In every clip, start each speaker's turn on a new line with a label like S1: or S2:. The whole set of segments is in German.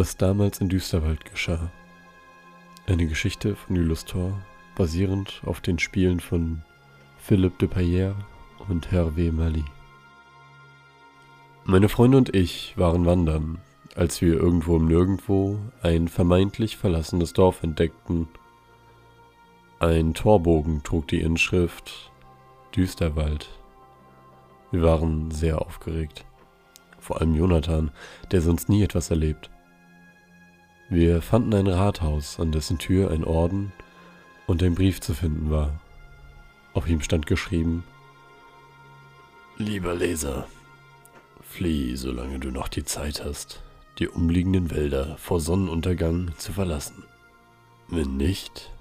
S1: was damals in Düsterwald geschah. Eine Geschichte von Illustor, basierend auf den Spielen von Philippe de Payer und Hervé Mali. Meine Freunde und ich waren wandern, als wir irgendwo im Nirgendwo ein vermeintlich verlassenes Dorf entdeckten. Ein Torbogen trug die Inschrift Düsterwald. Wir waren sehr aufgeregt. Vor allem Jonathan, der sonst nie etwas erlebt. Wir fanden ein Rathaus, an dessen Tür ein Orden und ein Brief zu finden war. Auf ihm stand geschrieben, Lieber Leser, flieh, solange du noch die Zeit hast, die umliegenden Wälder vor Sonnenuntergang zu verlassen. Wenn nicht,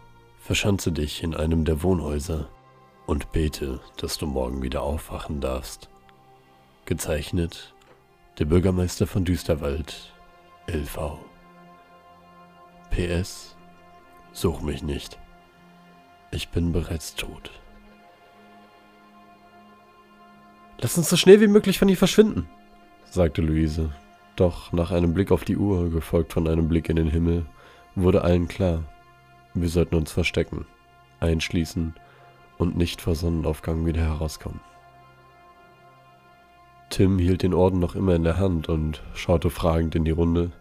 S1: verschanze dich in einem der Wohnhäuser und bete, dass du morgen wieder aufwachen darfst. Gezeichnet der Bürgermeister von Düsterwald, LV. PS, such mich nicht. Ich bin bereits tot. Lass uns so schnell wie möglich von hier verschwinden, sagte Luise. Doch nach einem Blick auf die Uhr, gefolgt von einem Blick in den Himmel, wurde allen klar, wir sollten uns verstecken, einschließen und nicht vor Sonnenaufgang wieder herauskommen. Tim hielt den Orden noch immer in der Hand und schaute fragend in die Runde.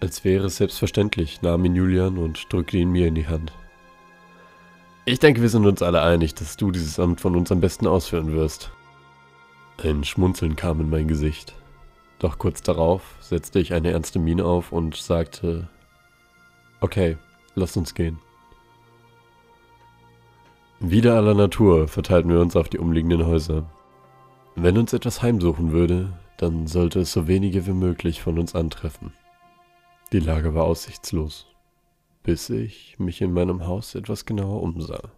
S1: Als wäre es selbstverständlich, nahm ihn Julian und drückte ihn mir in die Hand. Ich denke, wir sind uns alle einig, dass du dieses Amt von uns am besten ausführen wirst. Ein Schmunzeln kam in mein Gesicht. Doch kurz darauf setzte ich eine ernste Miene auf und sagte, okay, lass uns gehen. Wieder aller Natur verteilten wir uns auf die umliegenden Häuser. Wenn uns etwas heimsuchen würde, dann sollte es so wenige wie möglich von uns antreffen. Die Lage war aussichtslos, bis ich mich in meinem Haus etwas genauer umsah.